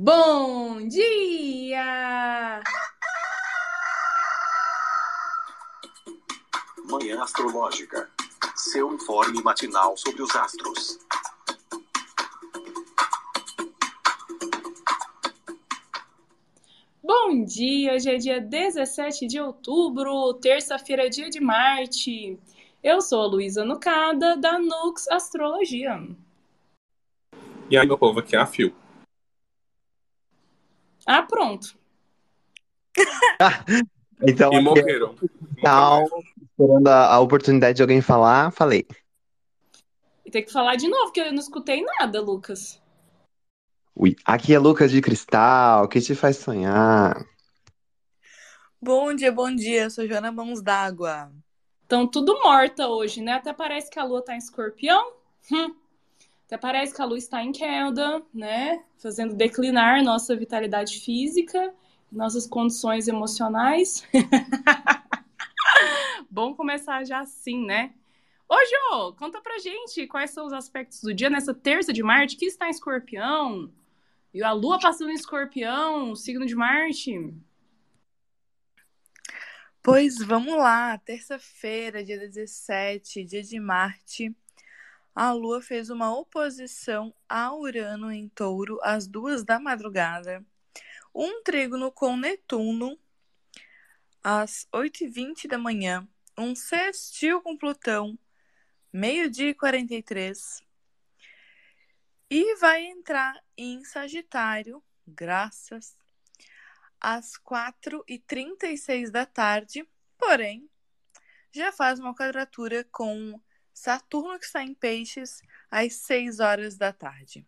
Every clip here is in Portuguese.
Bom dia! Manhã Astrológica. Seu informe matinal sobre os astros. Bom dia! Hoje é dia 17 de outubro, terça-feira, dia de Marte. Eu sou a Luísa Nucada, da Nux Astrologia. E aí, meu povo, aqui é a Fio. Ah, pronto. Então, E aqui, morreram. tal, esperando a, a oportunidade de alguém falar, falei. E tem que falar de novo, porque eu não escutei nada, Lucas. Ui, aqui é Lucas de Cristal, que te faz sonhar. Bom dia, bom dia. Eu sou Joana Mãos d'Água. Estão tudo morta hoje, né? Até parece que a lua tá em escorpião. Hum. Até parece que a lua está em queda, né? Fazendo declinar nossa vitalidade física, nossas condições emocionais. Bom começar já assim, né? Ô, Jô, conta pra gente quais são os aspectos do dia nessa terça de Marte que está em escorpião. E a lua passando em escorpião, signo de Marte. Pois vamos lá, terça-feira, dia 17, dia de Marte. A Lua fez uma oposição a Urano em touro às duas da madrugada. Um trígono com Netuno às 8h20 da manhã. Um sextil com Plutão, meio-dia e 43. E vai entrar em Sagitário, graças às 4h36 da tarde, porém, já faz uma quadratura com Saturno, que está em Peixes, às 6 horas da tarde.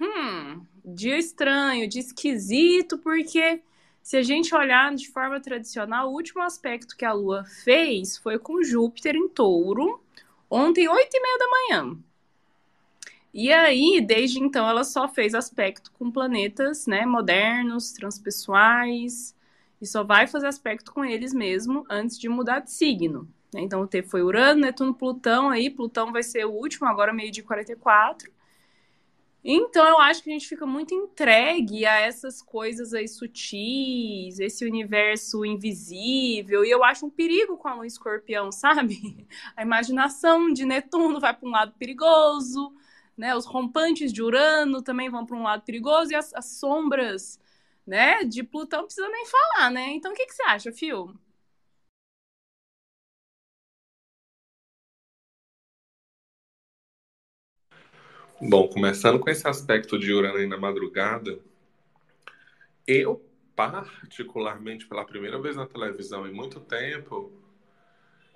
Hum, dia estranho, dia esquisito, porque se a gente olhar de forma tradicional, o último aspecto que a Lua fez foi com Júpiter em touro, ontem, 8 e meia da manhã. E aí, desde então, ela só fez aspecto com planetas né, modernos, transpessoais, e só vai fazer aspecto com eles mesmo antes de mudar de signo. Né? Então, teve- foi Urano, Netuno, Plutão aí. Plutão vai ser o último, agora meio-dia e 44. Então, eu acho que a gente fica muito entregue a essas coisas aí sutis, esse universo invisível. E eu acho um perigo com a lua escorpião, sabe? A imaginação de Netuno vai para um lado perigoso, né? Os rompantes de Urano também vão para um lado perigoso e as, as sombras, né, de Plutão precisa nem falar, né? Então, o que, que você acha, Fio? Bom, começando com esse aspecto de Urano na madrugada, eu, particularmente, pela primeira vez na televisão em muito tempo,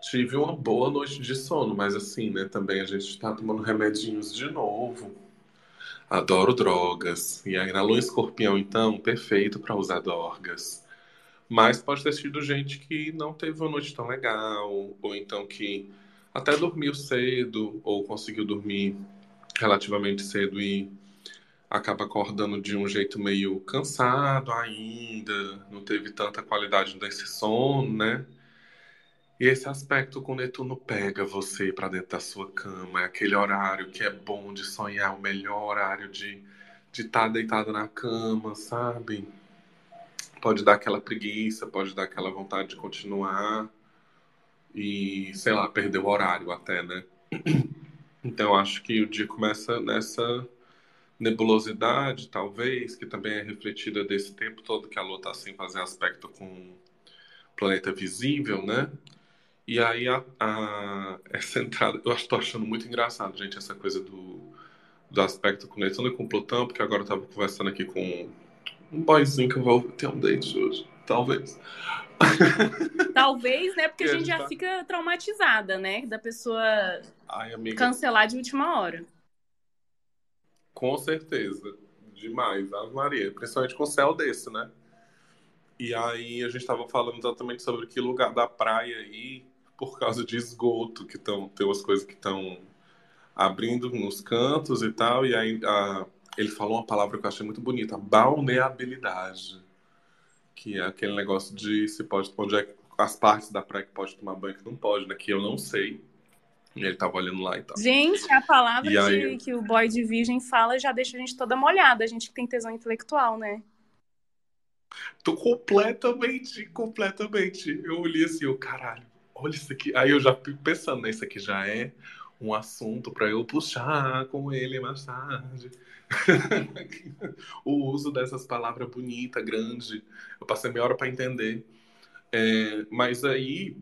tive uma boa noite de sono, mas assim, né, também a gente tá tomando remedinhos de novo. Adoro drogas. E aí na lua escorpião, então, perfeito para usar drogas. Mas pode ter sido gente que não teve uma noite tão legal, ou então que até dormiu cedo, ou conseguiu dormir relativamente cedo e acaba acordando de um jeito meio cansado ainda, não teve tanta qualidade desse sono, né? E esse aspecto com Netuno pega você para dentro da sua cama, é aquele horário que é bom de sonhar, o melhor horário de de estar deitado na cama, sabe? Pode dar aquela preguiça, pode dar aquela vontade de continuar e, sei lá, perder o horário até, né? Então acho que o dia começa nessa nebulosidade, talvez, que também é refletida desse tempo todo que a Lua está sem fazer aspecto com o planeta visível, né? E aí a, a- essa entrada, eu estou achando muito engraçado, gente, essa coisa do, do aspecto com Netuno e com Plutão, porque agora eu estava conversando aqui com um boyzinho que eu vou ter um date hoje, talvez. Talvez, né? Porque a gente já tá- fica traumatizada, né? Da pessoa Ai, amiga, cancelar de última hora. com certeza, demais, Ave Maria, principalmente com céu desse, né? E aí a gente estava falando exatamente sobre que lugar da praia aí, por causa de esgoto, que estão, tem umas coisas que estão abrindo nos cantos e tal, e aí a- ele falou uma palavra que eu achei muito bonita, balneabilidade, que é aquele negócio de se pode, onde é as partes da praia que pode tomar banho que não pode, né? Que eu não sei. Ele tava olhando lá e tal. Gente, a palavra E aí- de- que o boy de virgem fala já deixa a gente toda molhada. A gente que tem tesão intelectual, né? Tô completamente, completamente. Eu olhei assim, eu, caralho, olha isso aqui. Aí eu já fico pensando, né? Isso aqui já é um assunto pra eu puxar com ele mais tarde. o uso dessas palavras bonitas, grande. Eu passei meia hora pra entender. É, mas aí,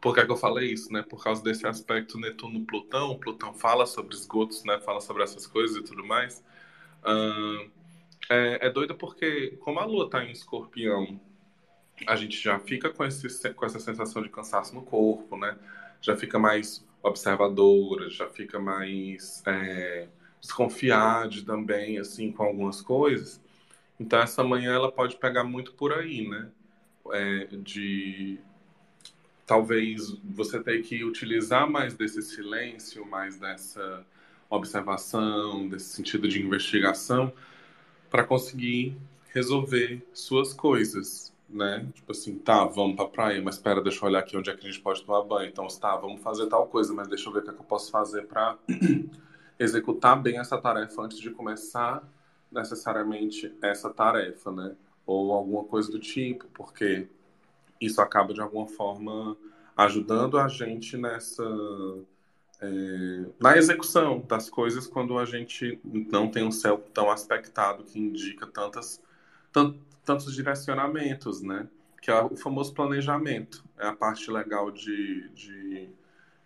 por que, é que eu falei isso, né? Por causa desse aspecto Netuno-Plutão. Plutão fala sobre esgotos, né? Fala sobre essas coisas e tudo mais. Ahn, é, é doido porque, como a Lua tá em escorpião, a gente já fica com, esse, com essa sensação de cansaço no corpo, né? Já fica mais observadora, já fica mais é, desconfiada também, assim, com algumas coisas. Então, essa manhã ela pode pegar muito por aí, né? É, de talvez você ter que utilizar mais desse silêncio, mais dessa observação, desse sentido de investigação, para conseguir resolver suas coisas, né? Tipo assim, tá, vamos pra praia, mas espera, deixa eu olhar aqui onde é que a gente pode tomar banho. Então, tá, vamos fazer tal coisa, mas deixa eu ver o que, é que eu posso fazer para executar bem essa tarefa antes de começar necessariamente essa tarefa, né? Ou alguma coisa do tipo, porque isso acaba de alguma forma ajudando a gente nessa é, na execução das coisas quando a gente não tem um céu tão aspectado que indica tantas, tan- tantos direcionamentos, né? Que é o famoso planejamento. É a parte legal de, de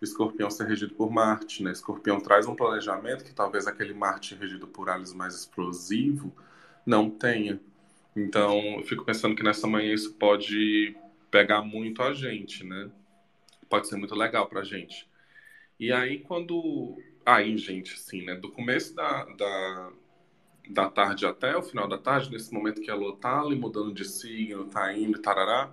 Escorpião ser regido por Marte, né? Escorpião traz um planejamento que talvez aquele Marte regido por Ares mais explosivo não tenha. Então, eu fico pensando que nessa manhã isso pode pegar muito a gente, né? Pode ser muito legal pra gente. E aí, quando. Aí, gente, assim, né? Do começo da, da, da tarde até o final da tarde, nesse momento que a lua tá ali mudando de signo, tá indo, tarará,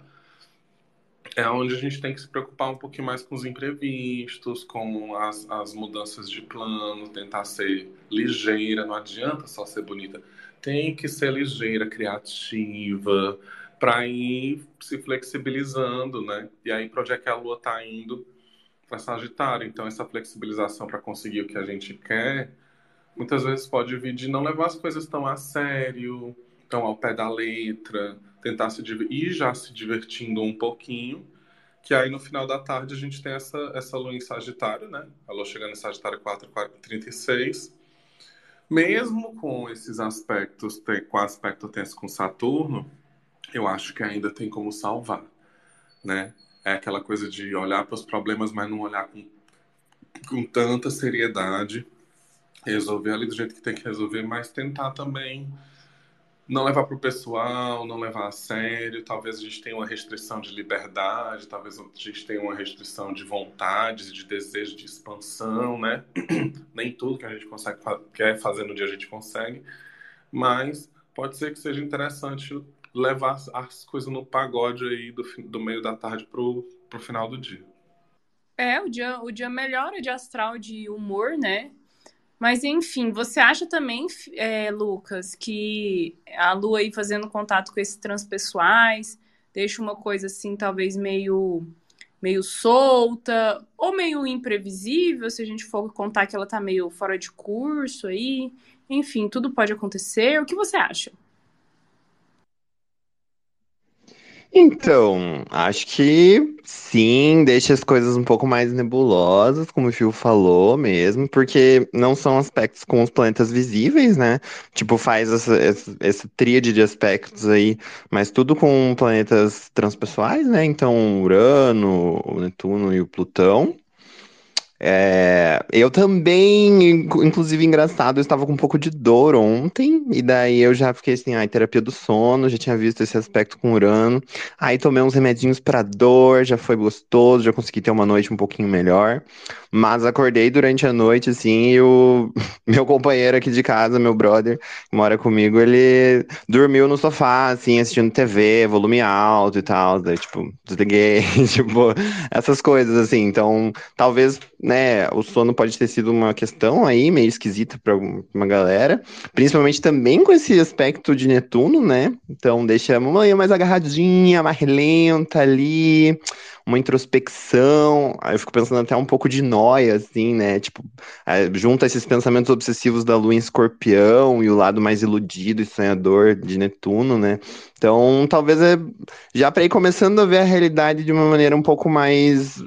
é onde a gente tem que se preocupar um pouquinho mais com os imprevistos, com as, as mudanças de plano, tentar ser ligeira, não adianta só ser bonita. Tem que ser ligeira, criativa, para ir se flexibilizando, né? E aí, para onde é que a lua tá indo? Para Sagitário. Então, essa flexibilização para conseguir o que a gente quer, muitas vezes pode vir de não levar as coisas tão a sério, tão ao pé da letra, tentar se ir já se divertindo um pouquinho, que aí no final da tarde a gente tem essa, essa lua em Sagitário, né? A lua chegando em Sagitário 4, 4 36. Mesmo com esses aspectos, com aspecto tenso com Saturno, eu acho que ainda tem como salvar, né? É aquela coisa de olhar para os problemas, mas não olhar com, com tanta seriedade, resolver ali do jeito que tem que resolver, mas tentar também não levar para o pessoal, não levar a sério. Talvez a gente tenha uma restrição de liberdade, talvez a gente tenha uma restrição de vontades, de desejo de expansão, né? Nem tudo que a gente consegue quer fazer no dia a gente consegue, mas pode ser que seja interessante levar as- as coisas no pagode aí do, do meio da tarde pro, pro final do dia. É, o dia, o dia melhora de astral de humor, né? Mas enfim, você acha também, é, Lucas, que a Lua aí fazendo contato com esses transpessoais deixa uma coisa assim, talvez meio, meio solta ou meio imprevisível, se a gente for contar que ela tá meio fora de curso aí. Enfim, tudo pode acontecer. O que você acha? Então, acho que sim, deixa as coisas um pouco mais nebulosas, como o Fio falou mesmo, porque não são aspectos com os planetas visíveis, né? Tipo, faz essa, essa, essa tríade de aspectos aí, mas tudo com planetas transpessoais, né? Então, Urano, o Netuno e o Plutão. É, eu também, inc- inclusive engraçado, eu estava com um pouco de dor ontem, e daí eu já fiquei assim, ai, terapia do sono, já tinha visto esse aspecto com Urano. Aí tomei uns remedinhos pra dor, já foi gostoso, já consegui ter uma noite um pouquinho melhor. Mas acordei durante a noite, assim, e o meu companheiro aqui de casa, meu brother, que mora comigo, ele dormiu no sofá, assim, assistindo TV, volume alto e tal. Daí, tipo, desliguei, tipo, essas coisas, assim. Então, talvez, né, né, o sono pode ter sido uma questão aí meio esquisita para uma galera, principalmente também com esse aspecto de Netuno, né? Então deixa a mamãe mais agarradinha, mais lenta ali, uma introspecção. Aí eu fico pensando até um pouco de noia, assim, né? Tipo, é, junta esses pensamentos obsessivos da lua em escorpião e o lado mais iludido e sonhador de Netuno, né? Então, talvez é já para ir começando a ver a realidade de uma maneira um pouco mais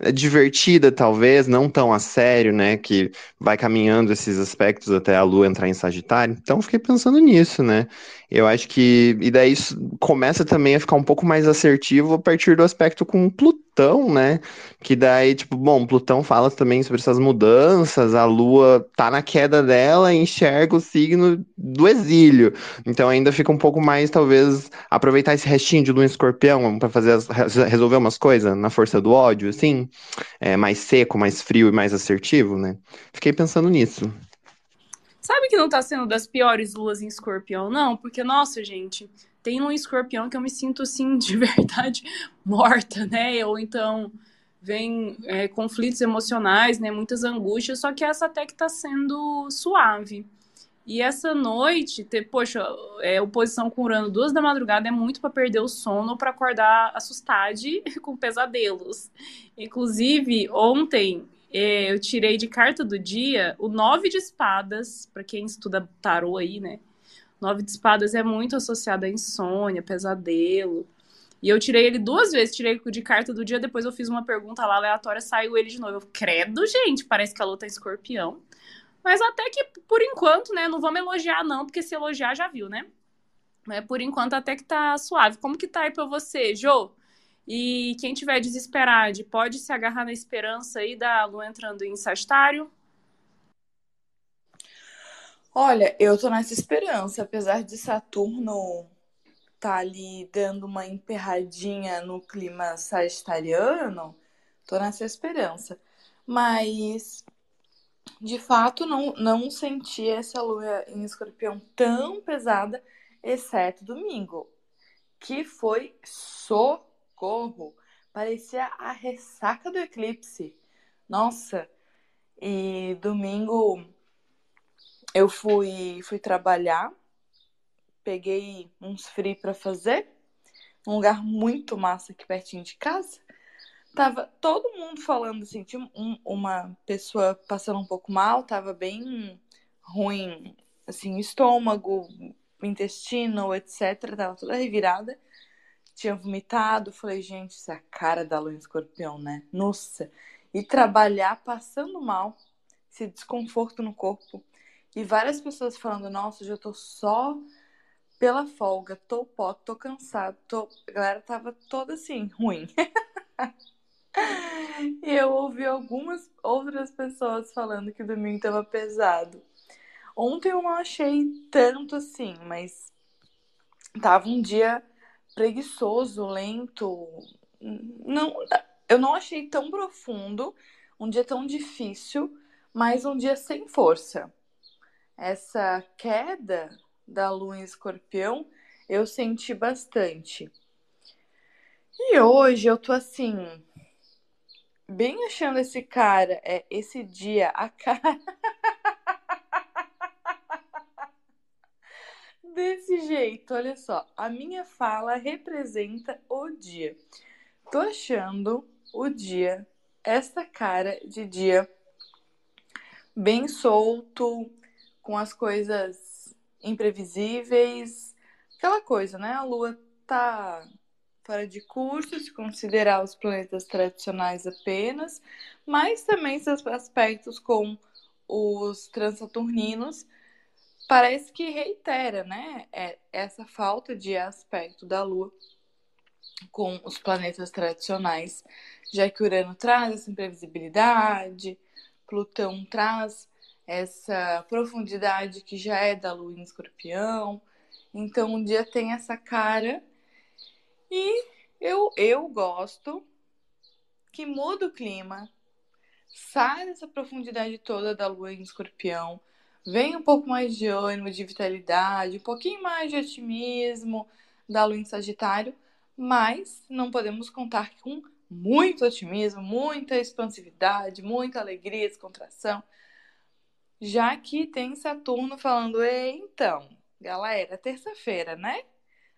é, divertida, talvez, não tão a sério, né? Que vai caminhando esses aspectos até a lua entrar em Sagitário. Então, fiquei pensando nisso, né? Eu acho que. E daí isso começa também a ficar um pouco mais assertivo a partir do aspecto com Plutão, né? Que daí, tipo, bom, Plutão fala também sobre essas mudanças, a Lua tá na queda dela e enxerga o signo do exílio. Então ainda fica um pouco mais, talvez, aproveitar esse restinho de Lua em escorpião para fazer as, resolver umas coisas na força do ódio, assim. É, mais seco, mais frio e mais assertivo, né? Fiquei pensando nisso. Sabe que não tá sendo das piores luas em escorpião, não? Porque, nossa, gente, tem um escorpião que eu me sinto, assim, de verdade morta, né? Ou então vem é, conflitos emocionais, né? Muitas angústias, só que essa até que tá sendo suave. E essa noite, ter, poxa, é, oposição com Urano duas da madrugada é muito para perder o sono ou para acordar assustado com pesadelos. Inclusive, ontem eu tirei de carta do dia o nove de espadas, para quem estuda tarô aí, né? Nove de espadas é muito associado a insônia, pesadelo. E eu tirei ele duas vezes, tirei de carta do dia, depois eu fiz uma pergunta lá aleatória, saiu ele de novo. Eu, credo, gente, parece que a luta é escorpião. Mas até que, por enquanto, né, não vamos elogiar não, porque se elogiar já viu, né? Mas por enquanto até que tá suave. Como que tá aí pra você, Jô? E quem tiver desesperado pode se agarrar na esperança aí da Lua entrando em Sagitário? Olha, eu tô nessa esperança, apesar de Saturno tá ali dando uma emperradinha no clima sagitariano, tô nessa esperança. Mas de fato não não senti essa lua em escorpião tão pesada, exceto domingo, que foi so socorro, parecia a ressaca do eclipse. Nossa, e domingo eu fui, fui trabalhar, peguei uns free para fazer, um lugar muito massa aqui pertinho de casa. Tava todo mundo falando assim, tinha um, uma pessoa passando um pouco mal, tava bem ruim, assim, estômago, intestino, etc, tava toda revirada tinha vomitado. Falei, gente, isso é a cara da lua escorpião, né? Nossa. E trabalhar passando mal, esse desconforto no corpo. E várias pessoas falando, nossa, já tô só pela folga, tô pó, tô cansado, tô... A galera tava toda assim, ruim. e eu ouvi algumas outras pessoas falando que o domingo tava pesado. Ontem eu não achei tanto assim, mas tava um dia preguiçoso, lento. Não, eu não achei tão profundo, um dia tão difícil, mas um dia sem força. Essa queda da lua em escorpião eu senti bastante. E hoje eu tô assim, bem achando esse cara, é esse dia, a cara. Desse jeito, olha só. A minha fala representa o dia. Tô achando o dia, essa cara de dia bem solto, com as coisas imprevisíveis, aquela coisa, né? A lua tá fora de curso, se considerar os planetas tradicionais apenas, mas também seus aspectos com os transaturninos parece que reitera, né, é, essa falta de aspecto da Lua com os planetas tradicionais, já que Urano traz essa imprevisibilidade, Plutão traz essa profundidade que já é da Lua em Escorpião. Então, um dia tem essa cara e eu eu gosto que muda o clima, sai dessa profundidade toda da Lua em Escorpião, Vem um pouco mais de ânimo, de vitalidade, um pouquinho mais de otimismo da lua em Sagitário, mas não podemos contar com muito otimismo, muita expansividade, muita alegria, descontração. Já que tem Saturno falando, então, galera, terça-feira, né?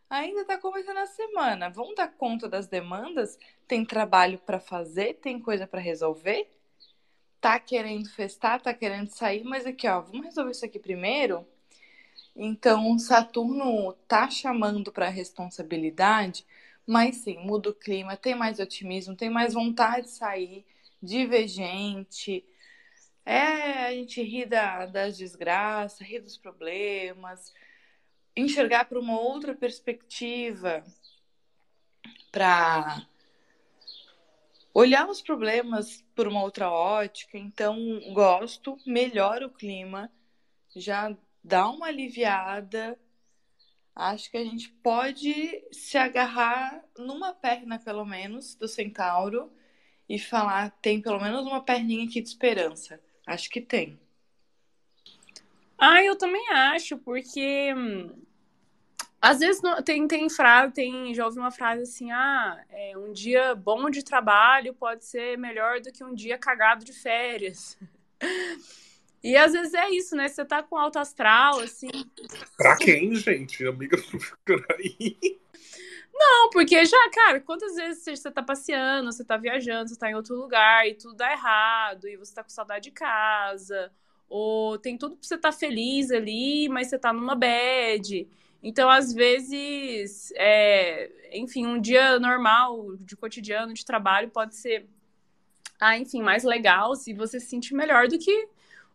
Ainda tá começando a semana. Vamos dar conta das demandas? Tem trabalho para fazer? Tem coisa para resolver? Tá querendo festar? Tá querendo sair? Mas aqui, ó, vamos resolver isso aqui primeiro? Então, Saturno tá chamando para responsabilidade, mas sim, muda o clima, tem mais otimismo, tem mais vontade de sair, de ver gente, é, a gente ri da, das desgraças, ri dos problemas, enxergar para uma outra perspectiva, para olhar os problemas por uma outra ótica. Então, gosto, melhora o clima, já dá uma aliviada. Acho que a gente pode se agarrar numa perna, pelo menos, do centauro e falar: tem pelo menos uma perninha aqui de esperança. Acho que tem. Ah, eu também acho, porque hum, às vezes tem, tem frase, tem, já ouvi uma frase assim, ah, é, um dia bom de trabalho pode ser melhor do que um dia cagado de férias. E às vezes é isso, né? Você tá com alto astral, assim. Pra quem, gente? Amiga aí. Não, porque já, cara, quantas vezes você tá passeando, você tá viajando, você tá em outro lugar e tudo dá errado, e você tá com saudade de casa, ou tem tudo pra você estar tá feliz ali, mas você tá numa bad. Então, às vezes, é, enfim, um dia normal, de cotidiano, de trabalho, pode ser, ah, enfim, mais legal se você se sentir melhor do que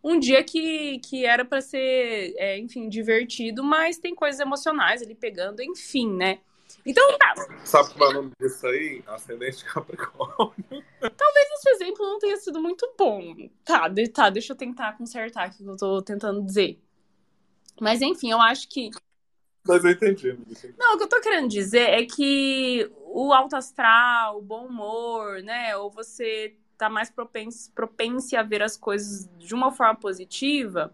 um dia que, que era para ser, é, enfim, divertido, mas tem coisas emocionais ali pegando, enfim, né? Então, tá. Sabe qual é o nome disso aí? Ascendente Capricórnio. Talvez esse exemplo não tenha sido muito bom. Tá, de, tá, deixa eu tentar consertar o que eu tô tentando dizer. Mas, enfim, eu acho que. Mas eu entendi. Não, o que eu tô querendo dizer é que o alto astral, o bom humor, né? Ou você tá mais propenso, propenso a ver as coisas de uma forma positiva,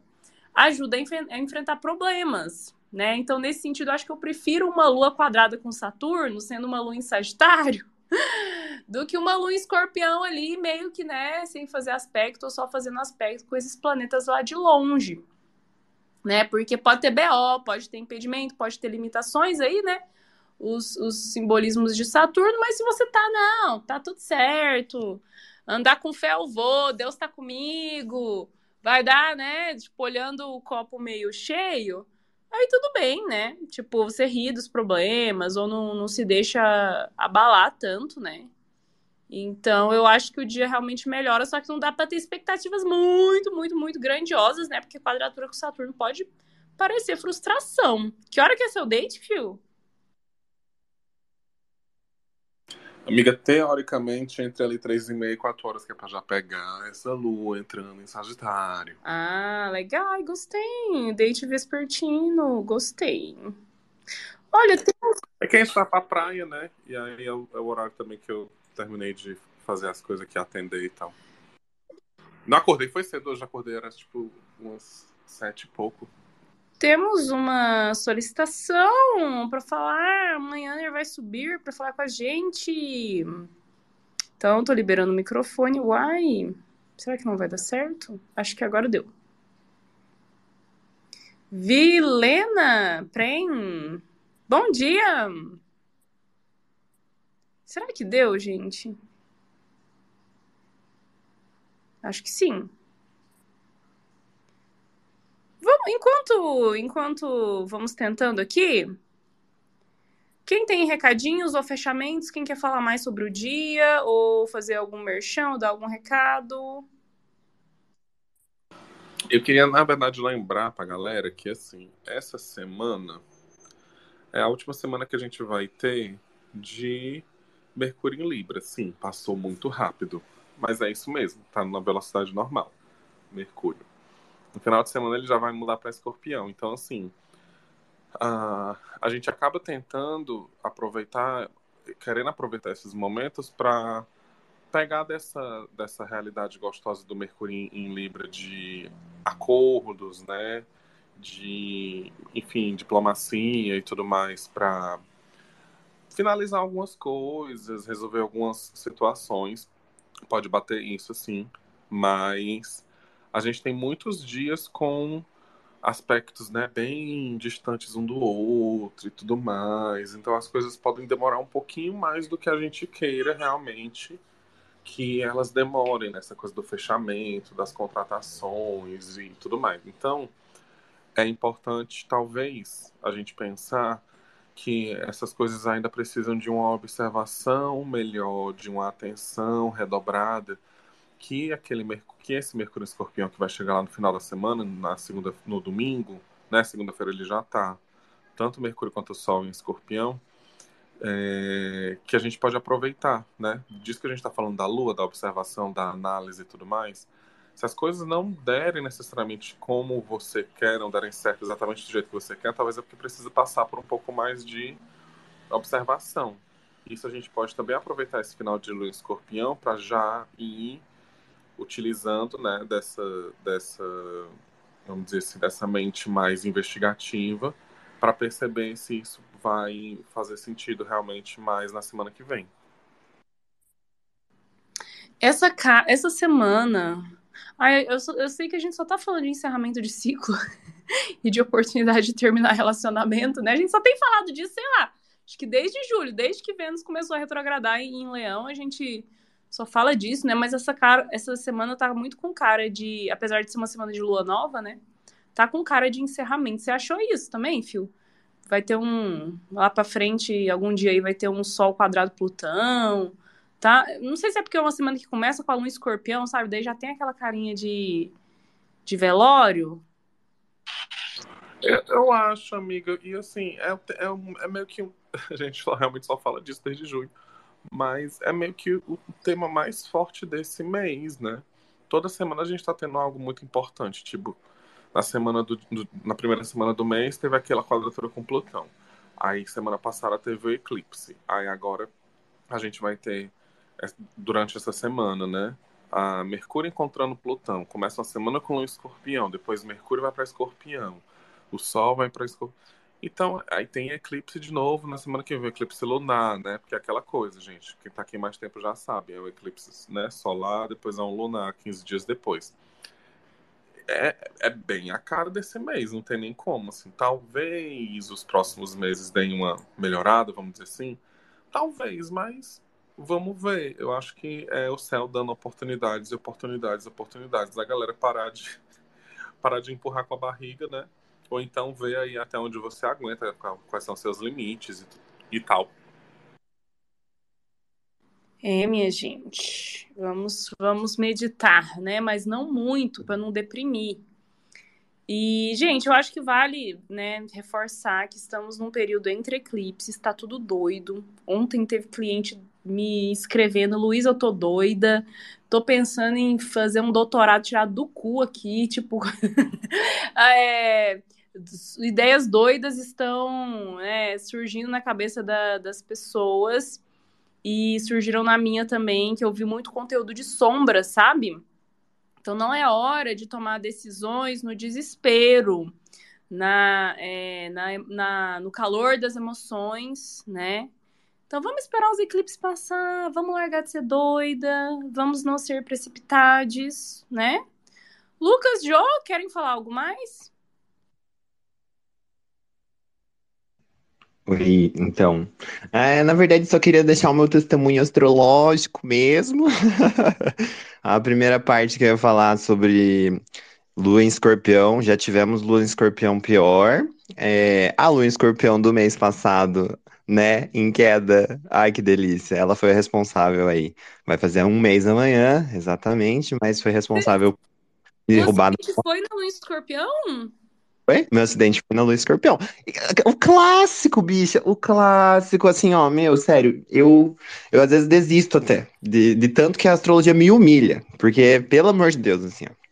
ajuda a, a enfrentar problemas né? Então, nesse sentido, acho que eu prefiro uma lua quadrada com Saturno, sendo uma lua em Sagitário, do que uma lua em escorpião ali, meio que, né, sem fazer aspecto ou só fazendo aspecto com esses planetas lá de longe. Né? Porque pode ter BO, pode ter impedimento, pode ter limitações aí, né? Os, os simbolismos de Saturno, mas se você tá, não, tá tudo certo. Andar com fé eu vou, Deus tá comigo. Vai dar, né? Tipo, olhando o copo meio cheio, Aí tudo bem, né? Tipo, você ri dos problemas ou não, não se deixa abalar tanto, né? Então, eu acho que o dia realmente melhora, só que não dá para ter expectativas muito, muito, muito grandiosas, né? Porque quadratura com Saturno pode parecer frustração. Que hora que é seu date, Phil? Amiga, teoricamente, entre ali três e meia e quatro horas, que é pra já pegar essa lua entrando em Sagitário. Ah, legal, gostei. Date vespertino, gostei. Olha, tem... É que a gente vai pra praia, né? E aí é o, é o horário também que eu terminei de fazer as coisas aqui, atender e tal. Não acordei, foi cedo, já acordei, era tipo umas sete e pouco. Temos uma solicitação para falar. Amanhã ele vai subir para falar com a gente. Então, tô liberando o microfone. Uai, será que não vai dar certo? Acho que agora deu. Vilena Prem, bom dia. Será que deu, gente? Acho que sim. Vamos, enquanto, enquanto vamos tentando aqui, quem tem recadinhos ou fechamentos, quem quer falar mais sobre o dia ou fazer algum merchan, dar algum recado? Eu queria, na verdade, lembrar pra galera que, assim, essa semana é a última semana que a gente vai ter de Mercúrio em Libra. Sim, passou muito rápido, mas é isso mesmo, tá na velocidade normal, Mercúrio. No final de semana ele já vai mudar para escorpião. Então, assim, a, a gente acaba tentando aproveitar, querendo aproveitar esses momentos para pegar dessa, dessa realidade gostosa do Mercúrio em, em Libra de acordos, né? De, enfim, diplomacia e tudo mais, para finalizar algumas coisas, resolver algumas situações. Pode bater isso, sim. Mas a gente tem muitos dias com aspectos né, bem distantes um do outro e tudo mais. Então as coisas podem demorar um pouquinho mais do que a gente queira realmente que elas demorem nessa coisa do fechamento, das contratações e tudo mais. Então é importante, talvez, a gente pensar que essas coisas ainda precisam de uma observação melhor, de uma atenção redobrada, que aquele que esse Mercúrio Escorpião que vai chegar lá no final da semana, na segunda, no domingo, né? Segunda-feira ele já está tanto Mercúrio quanto o Sol em Escorpião, é, que a gente pode aproveitar, né? Diz que a gente está falando da Lua, da observação, da análise e tudo mais. Se as coisas não derem necessariamente como você quer, não derem certo exatamente do jeito que você quer, talvez é porque precisa passar por um pouco mais de observação. Isso a gente pode também aproveitar esse final de lua escorpião para já ir utilizando né, dessa, dessa, vamos dizer assim, dessa mente mais investigativa para perceber se isso vai fazer sentido realmente mais na semana que vem. Essa, essa semana Ai, eu, eu sei que a gente só tá falando de encerramento de ciclo e de oportunidade de terminar relacionamento, né? A gente só tem falado disso, sei lá, acho que desde julho, desde que Vênus começou a retrogradar em Leão, a gente só fala disso, né? Mas essa, cara, essa semana tá muito com cara de, apesar de ser uma semana de lua nova, né? Tá com cara de encerramento. Você achou isso também, Fio? Vai ter um. Lá pra frente, algum dia aí, vai ter um Sol quadrado Plutão tá? Não sei se é porque é uma semana que começa com a lua escorpião, sabe? Daí já tem aquela carinha de, de velório. Eu, eu acho, amiga, e assim, é, é, é meio que. A gente realmente só fala disso desde junho. Mas é meio que o tema mais forte desse mês, né? Toda semana a gente tá tendo algo muito importante. Tipo, na semana do, do, na primeira semana do mês teve aquela quadratura com Plutão. Aí semana passada teve o eclipse. Aí agora a gente vai ter durante essa semana, né? A Mercúrio encontrando Plutão. Começa uma semana com o Escorpião, depois Mercúrio vai para Escorpião, o Sol vai para Escorpião. Então, aí tem eclipse de novo na semana que vem, eclipse lunar, né? Porque é aquela coisa, gente. Quem tá aqui mais tempo já sabe. É o eclipse né, solar, depois é um lunar, 15 dias depois. É, é bem a cara desse mês, não tem nem como. Assim, talvez os próximos meses deem uma melhorada, vamos dizer assim. Talvez, mas vamos ver. Eu acho que é o céu dando oportunidades, oportunidades, oportunidades. A galera parar de, parar de empurrar com a barriga, né? Ou então ver aí até onde você aguenta, quais são seus limites e, e tal. É, minha gente, vamos, vamos meditar, né? Mas não muito, para não deprimir. E, gente, eu acho que vale, né, reforçar que estamos num período entre eclipses, está tudo doido. Ontem teve cliente me escrevendo, Luiz, eu tô doida, tô pensando em fazer um doutorado tirado do cu aqui, tipo, é, ideias doidas estão né, surgindo na cabeça da, das pessoas e surgiram na minha também, que eu vi muito conteúdo de sombra, sabe? Então não é hora de tomar decisões no desespero, na, é, na, na, no calor das emoções, né? Então vamos esperar os eclipses passar, vamos largar de ser doida, vamos não ser precipitados, né? Lucas, Jo, querem falar algo mais? Oi, então. É, na verdade, só queria deixar o meu testemunho astrológico mesmo. A primeira parte que eu ia falar sobre Lua em Escorpião, já tivemos Lua em Escorpião pior. É, a Lua em Escorpião do mês passado né, em queda. Ai, que delícia. Ela foi a responsável aí. Vai fazer um mês amanhã, exatamente, mas foi responsável de roubar. foi na lua escorpião? Oi? Meu acidente foi na lua escorpião. O clássico, bicha, o clássico, assim, ó, meu, sério, eu, eu às vezes desisto até, de, de tanto que a astrologia me humilha, porque, pelo amor de Deus, assim, ó.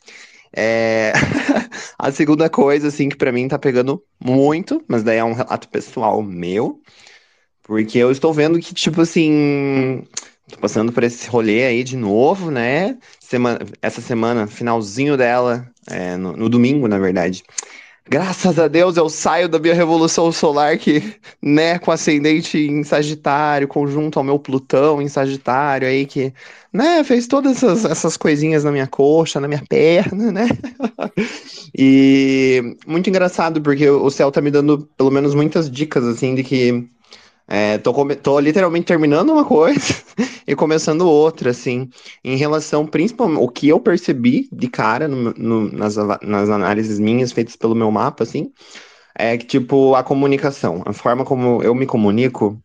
É... a segunda coisa, assim, que para mim tá pegando muito, mas daí é um relato pessoal meu, porque eu estou vendo que, tipo assim, tô passando por esse rolê aí de novo, né? Semana, essa semana, finalzinho dela, é, no, no, domingo, na verdade. Graças a Deus eu saio da minha revolução solar que, né, com ascendente em Sagitário, conjunto ao meu Plutão em Sagitário aí que, né, fez todas essas, essas coisinhas na minha coxa, na minha perna, né? e muito engraçado porque o céu tá me dando pelo menos muitas dicas assim de que é, tô, tô, literalmente terminando uma coisa e começando outra, assim, em relação, principalmente, o que eu percebi de cara no, no, nas, nas análises minhas feitas pelo meu mapa, assim, é que, tipo, a comunicação, a forma como eu me comunico,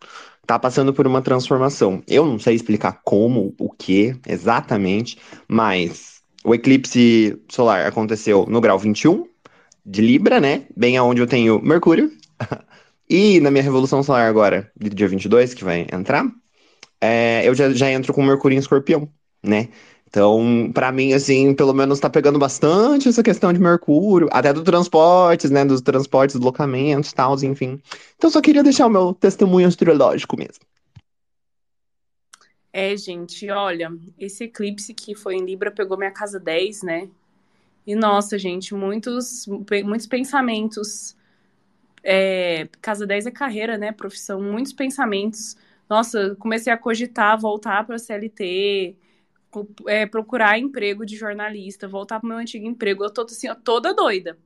tá passando por uma transformação. Eu não sei explicar como, o que, exatamente, mas o eclipse solar aconteceu no grau 21 de Libra, né? Bem aonde eu tenho Mercúrio. E na minha Revolução Solar agora, do dia 22, que vai entrar, é, eu já, já entro com Mercúrio em Escorpião, né? Então, para mim, assim, pelo menos tá pegando bastante essa questão de Mercúrio, até dos transportes, né? Dos transportes, deslocamentos, tal, enfim. Então, só queria deixar o meu testemunho astrológico mesmo. É, gente, olha, esse eclipse que foi em Libra pegou minha casa 10, né? E nossa, gente, muitos, muitos pensamentos é, casa 10 é carreira, né? Profissão, muitos pensamentos. Nossa, comecei a cogitar voltar para a CLT, é, procurar emprego de jornalista, voltar para o meu antigo emprego. Eu tô assim, toda doida.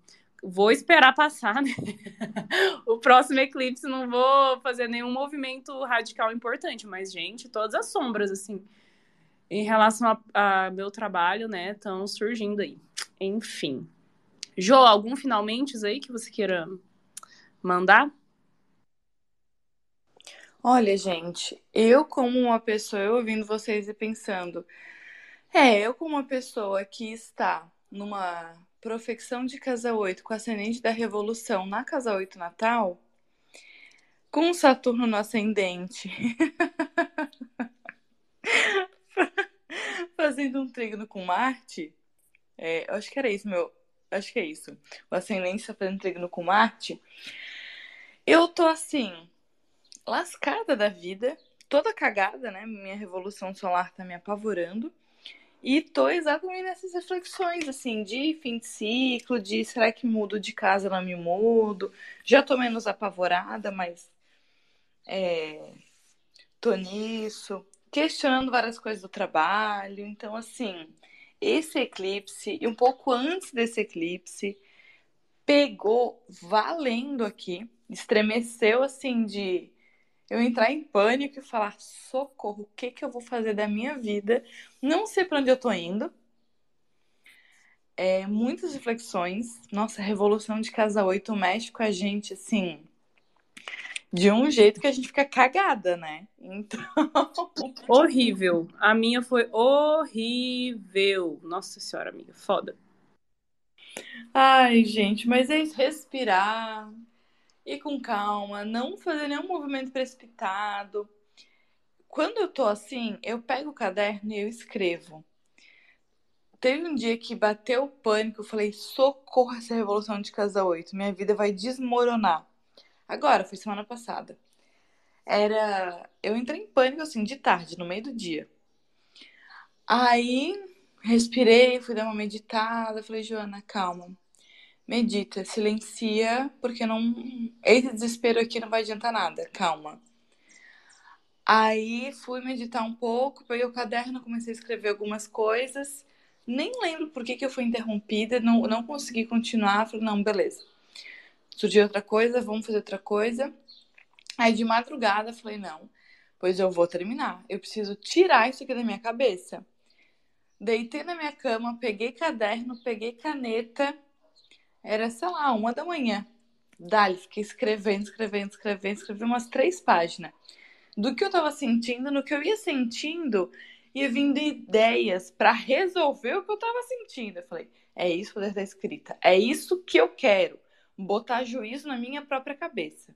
Vou esperar passar, né? o próximo eclipse, não vou fazer nenhum movimento radical importante, mas, gente, todas as sombras, assim, em relação a, a meu trabalho, né, estão surgindo aí. Enfim. Jo, algum finalmente aí que você queira mandar? Olha, gente, eu como uma pessoa, eu ouvindo vocês e pensando, é, eu como uma pessoa que está numa profecção de casa 8 com ascendente da revolução na casa 8 natal, com Saturno no ascendente, fazendo um trígono com Marte, é, eu acho que era isso, meu, acho que é isso, o ascendente está fazendo trígono com Marte, eu tô assim, lascada da vida, toda cagada, né? Minha revolução solar tá me apavorando. E tô exatamente nessas reflexões, assim, de fim de ciclo, de será que mudo de casa, não me mudo? Já tô menos apavorada, mas é, tô nisso. Questionando várias coisas do trabalho. Então, assim, esse eclipse, e um pouco antes desse eclipse, pegou valendo aqui estremeceu assim de eu entrar em pânico e falar: socorro, o que, que eu vou fazer da minha vida? Não sei para onde eu tô indo. É, muitas reflexões. Nossa, a Revolução de Casa 8 mexe com a gente assim. De um jeito que a gente fica cagada, né? Então. Horrível. A minha foi horrível. Nossa Senhora, amiga, foda. Ai, gente, mas é isso. Respirar, ir com calma, não fazer nenhum movimento precipitado. Quando eu tô assim, eu pego o caderno e eu escrevo. Teve um dia que bateu o pânico, eu falei: socorro essa revolução de casa 8, minha vida vai desmoronar. Agora, foi semana passada. Era. Eu entrei em pânico assim, de tarde, no meio do dia. Aí, respirei, fui dar uma meditada, falei: Joana, calma medita, silencia, porque não. Esse desespero aqui não vai adiantar nada, calma. Aí fui meditar um pouco, peguei o caderno, comecei a escrever algumas coisas. Nem lembro por que, que eu fui interrompida, não, não consegui continuar. Falei, não, beleza. Surgiu outra coisa, vamos fazer outra coisa. Aí de madrugada falei, não, pois eu vou terminar. Eu preciso tirar isso aqui da minha cabeça. Deitei na minha cama, peguei caderno, peguei caneta era, sei lá, uma da manhã. Dali, fiquei escrevendo, escrevendo, escrevendo, escrevi umas três páginas. Do que eu tava sentindo, no que eu ia sentindo, ia vindo ideias para resolver o que eu tava sentindo. Eu falei, é isso poder da escrita. É isso que eu quero. Botar juízo na minha própria cabeça.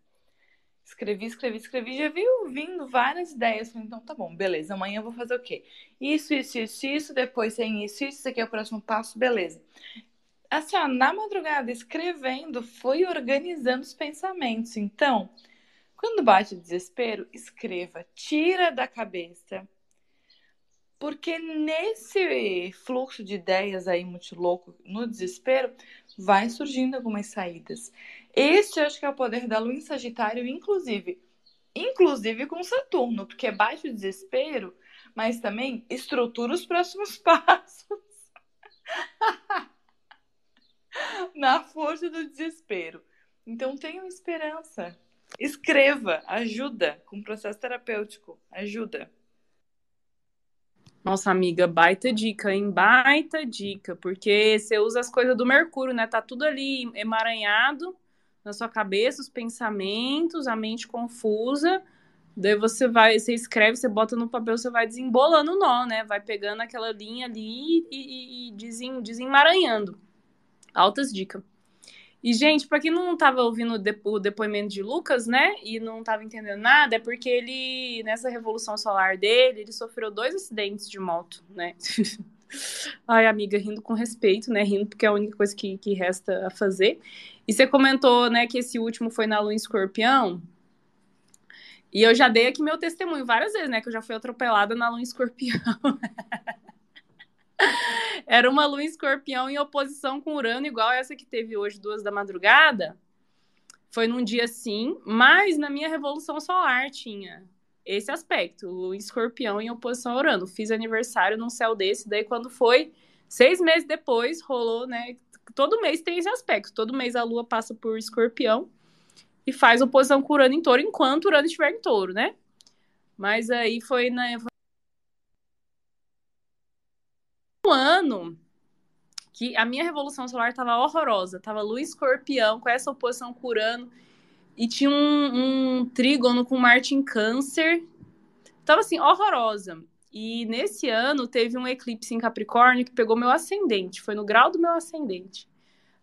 Escrevi, escrevi, escrevi, já viu vindo várias ideias. Falei, então tá bom, beleza, amanhã eu vou fazer o quê? Isso, isso, isso, isso, depois tem isso, isso, isso aqui é o próximo passo, beleza assim, ó, na madrugada, escrevendo, foi organizando os pensamentos. Então, quando bate o desespero, escreva, tira da cabeça. Porque nesse fluxo de ideias aí muito louco, no desespero, vai surgindo algumas saídas. Este acho que é o poder da lua em Sagitário, inclusive. Inclusive com Saturno, porque bate o desespero, mas também estrutura os próximos passos. Na força do desespero. Então tenham esperança. Escreva, ajuda com o processo terapêutico, ajuda. Nossa amiga, baita dica, hein? Baita dica, porque você usa as coisas do Mercúrio, né? Tá tudo ali emaranhado na sua cabeça, os pensamentos, a mente confusa. Daí você vai, você escreve, você bota no papel, você vai desembolando o nó, né? Vai pegando aquela linha ali e, e, e desem, desemaranhando. Altas dicas. E, gente, para quem não estava ouvindo o depoimento de Lucas, né, e não estava entendendo nada, é porque ele, nessa revolução solar dele, ele sofreu dois acidentes de moto, né? Ai, amiga, rindo com respeito, né? Rindo porque é a única coisa que, que resta a fazer. E você comentou, né, que esse último foi na lua escorpião. E eu já dei aqui meu testemunho várias vezes, né? Que eu já fui atropelada na lua escorpião. Era uma lua em escorpião em oposição com Urano, igual essa que teve hoje, duas da madrugada. Foi num dia sim, mas na minha revolução solar tinha esse aspecto, lua em escorpião em oposição a Urano. Fiz aniversário num céu desse, daí quando foi, seis meses depois, rolou, né? Todo mês tem esse aspecto. Todo mês a lua passa por escorpião e faz oposição com Urano em touro, enquanto Urano estiver em touro, né? Mas aí foi na, um ano que a minha revolução solar estava horrorosa. Tava lua escorpião, com essa oposição com Urano. E tinha um, um trígono com Marte em câncer. Tava assim, horrorosa. E nesse ano teve um eclipse em Capricórnio que pegou meu ascendente. Foi no grau do meu ascendente.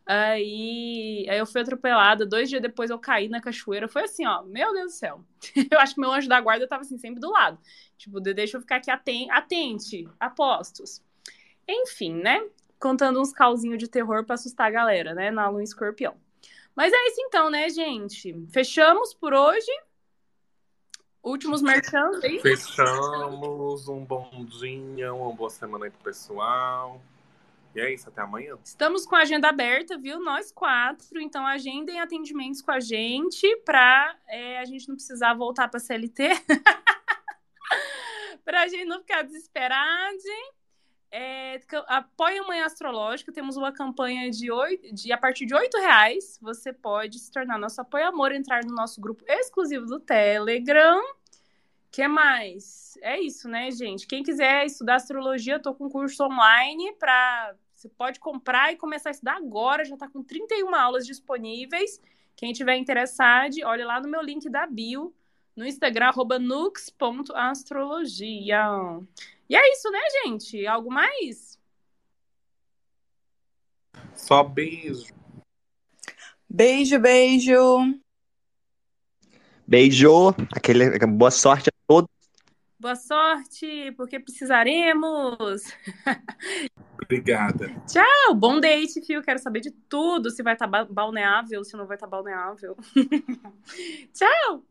Aí, aí eu fui atropelada. Dois dias depois eu caí na cachoeira. Foi assim, ó. Meu Deus do céu. eu acho que meu anjo da guarda tava assim, sempre do lado. Tipo, deixa eu ficar aqui atente apostos. Enfim, né? Contando uns calzinhos de terror para assustar a galera, né? Na lua escorpião. Mas é isso então, né, gente? Fechamos por hoje. Últimos merchants aí. Fechamos. Um bom dia, uma boa semana aí pro pessoal. E é isso, até amanhã. Estamos com a agenda aberta, viu? Nós quatro. Então, agendem atendimentos com a gente para é, a gente não precisar voltar para CLT. para a gente não ficar desesperado. É, apoia a Manhã Astrológica, temos uma campanha de, 8, de a partir de oito reais. Você pode se tornar nosso apoio amor, entrar no nosso grupo exclusivo do Telegram. que mais? É isso, né, gente? Quem quiser estudar astrologia, eu tô com curso online para você pode comprar e começar a estudar agora, já está com 31 aulas disponíveis. Quem tiver interessado, olhe lá no meu link da bio, no Instagram, nux.astrologia. E é isso, né, gente? Algo mais? Só beijo. Beijo, beijo. Beijo. Aquele, boa sorte a todos. Boa sorte, porque precisaremos. Obrigada. Tchau, bom date, Fio. Quero saber de tudo. Se vai estar tá balneável, se não vai estar tá balneável. Tchau.